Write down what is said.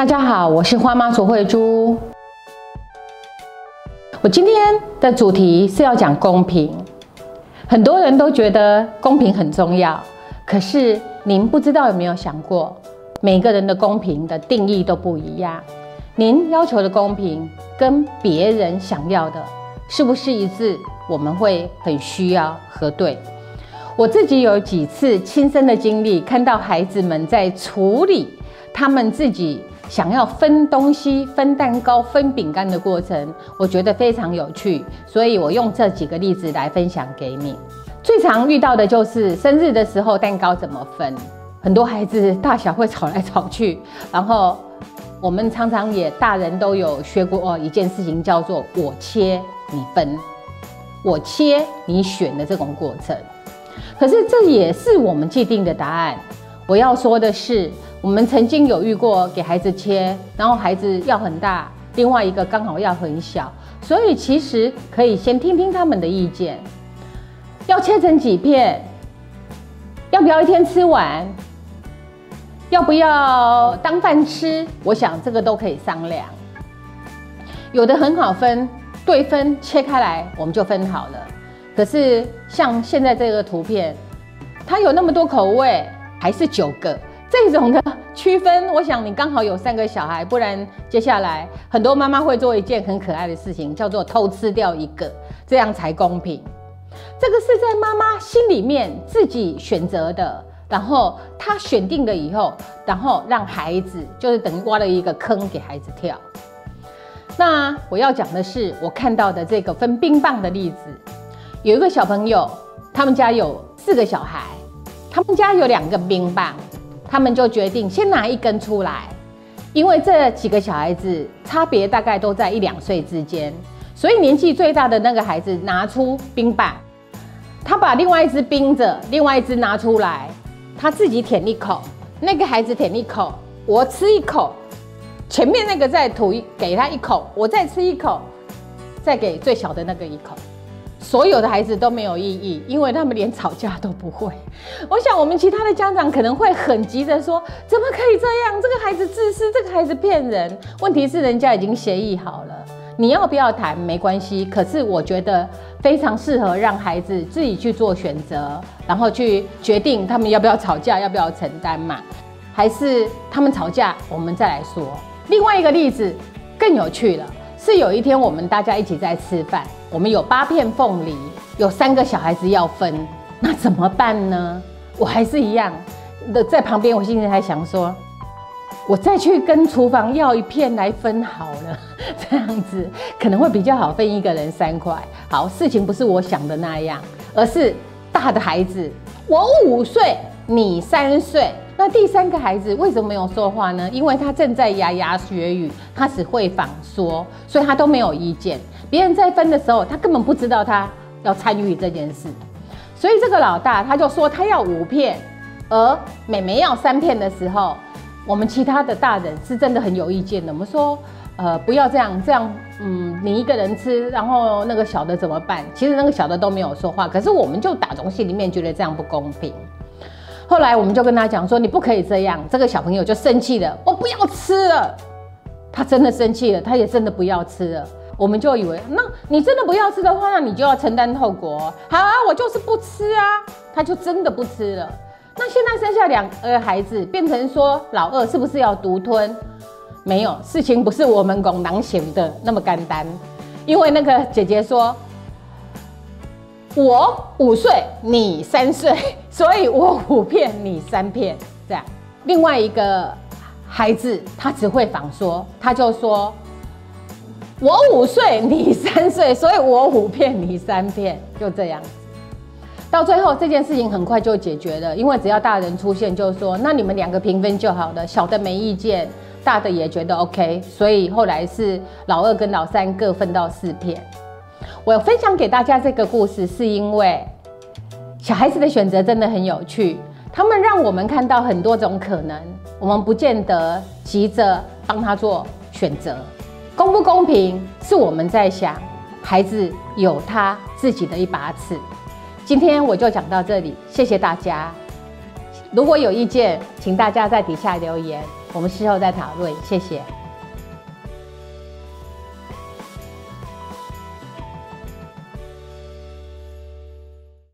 大家好，我是花妈卓慧珠。我今天的主题是要讲公平。很多人都觉得公平很重要，可是您不知道有没有想过，每个人的公平的定义都不一样。您要求的公平跟别人想要的是不是一致？我们会很需要核对。我自己有几次亲身的经历，看到孩子们在处理他们自己。想要分东西、分蛋糕、分饼干的过程，我觉得非常有趣，所以我用这几个例子来分享给你。最常遇到的就是生日的时候，蛋糕怎么分？很多孩子大小会吵来吵去，然后我们常常也大人都有学过哦一件事情，叫做“我切你分，我切你选”的这种过程。可是这也是我们既定的答案。我要说的是。我们曾经有遇过给孩子切，然后孩子要很大，另外一个刚好要很小，所以其实可以先听听他们的意见。要切成几片？要不要一天吃完？要不要当饭吃？我想这个都可以商量。有的很好分，对分切开来我们就分好了。可是像现在这个图片，它有那么多口味，还是九个。这种的区分，我想你刚好有三个小孩，不然接下来很多妈妈会做一件很可爱的事情，叫做偷吃掉一个，这样才公平。这个是在妈妈心里面自己选择的，然后她选定了以后，然后让孩子就是等于挖了一个坑给孩子跳。那我要讲的是，我看到的这个分冰棒的例子，有一个小朋友，他们家有四个小孩，他们家有两个冰棒。他们就决定先拿一根出来，因为这几个小孩子差别大概都在一两岁之间，所以年纪最大的那个孩子拿出冰棒，他把另外一只冰着，另外一只拿出来，他自己舔一口，那个孩子舔一口，我吃一口，前面那个再吐一给他一口，我再吃一口，再给最小的那个一口。所有的孩子都没有意义，因为他们连吵架都不会。我想，我们其他的家长可能会很急着说：“怎么可以这样？这个孩子自私，这个孩子骗人。”问题是，人家已经协议好了，你要不要谈没关系。可是，我觉得非常适合让孩子自己去做选择，然后去决定他们要不要吵架，要不要承担嘛？还是他们吵架，我们再来说。另外一个例子更有趣了，是有一天我们大家一起在吃饭。我们有八片凤梨，有三个小孩子要分，那怎么办呢？我还是一样的在旁边，我心里还想说，我再去跟厨房要一片来分好了，这样子可能会比较好，分一个人三块。好，事情不是我想的那样，而是大的孩子，我五岁，你三岁。那第三个孩子为什么没有说话呢？因为他正在牙牙学语，他只会仿说，所以他都没有意见。别人在分的时候，他根本不知道他要参与这件事，所以这个老大他就说他要五片，而妹妹要三片的时候，我们其他的大人是真的很有意见的。我们说，呃，不要这样，这样，嗯，你一个人吃，然后那个小的怎么办？其实那个小的都没有说话，可是我们就打从心里面觉得这样不公平。后来我们就跟他讲说，你不可以这样。这个小朋友就生气了，我不要吃了。他真的生气了，他也真的不要吃了。我们就以为，那你真的不要吃的话，那你就要承担后果。好啊，我就是不吃啊。他就真的不吃了。那现在生下两个孩子，变成说老二是不是要独吞？没有，事情不是我们拱狼型的那么简单。因为那个姐姐说。我五岁，你三岁，所以我五片，你三片，这样。另外一个孩子，他只会仿说，他就说：我五岁，你三岁，所以我五片，你三片，就这样。到最后这件事情很快就解决了，因为只要大人出现，就说那你们两个平分就好了，小的没意见，大的也觉得 OK，所以后来是老二跟老三各分到四片。我分享给大家这个故事，是因为小孩子的选择真的很有趣，他们让我们看到很多种可能，我们不见得急着帮他做选择。公不公平是我们在想，孩子有他自己的一把尺。今天我就讲到这里，谢谢大家。如果有意见，请大家在底下留言，我们事后再讨论。谢谢。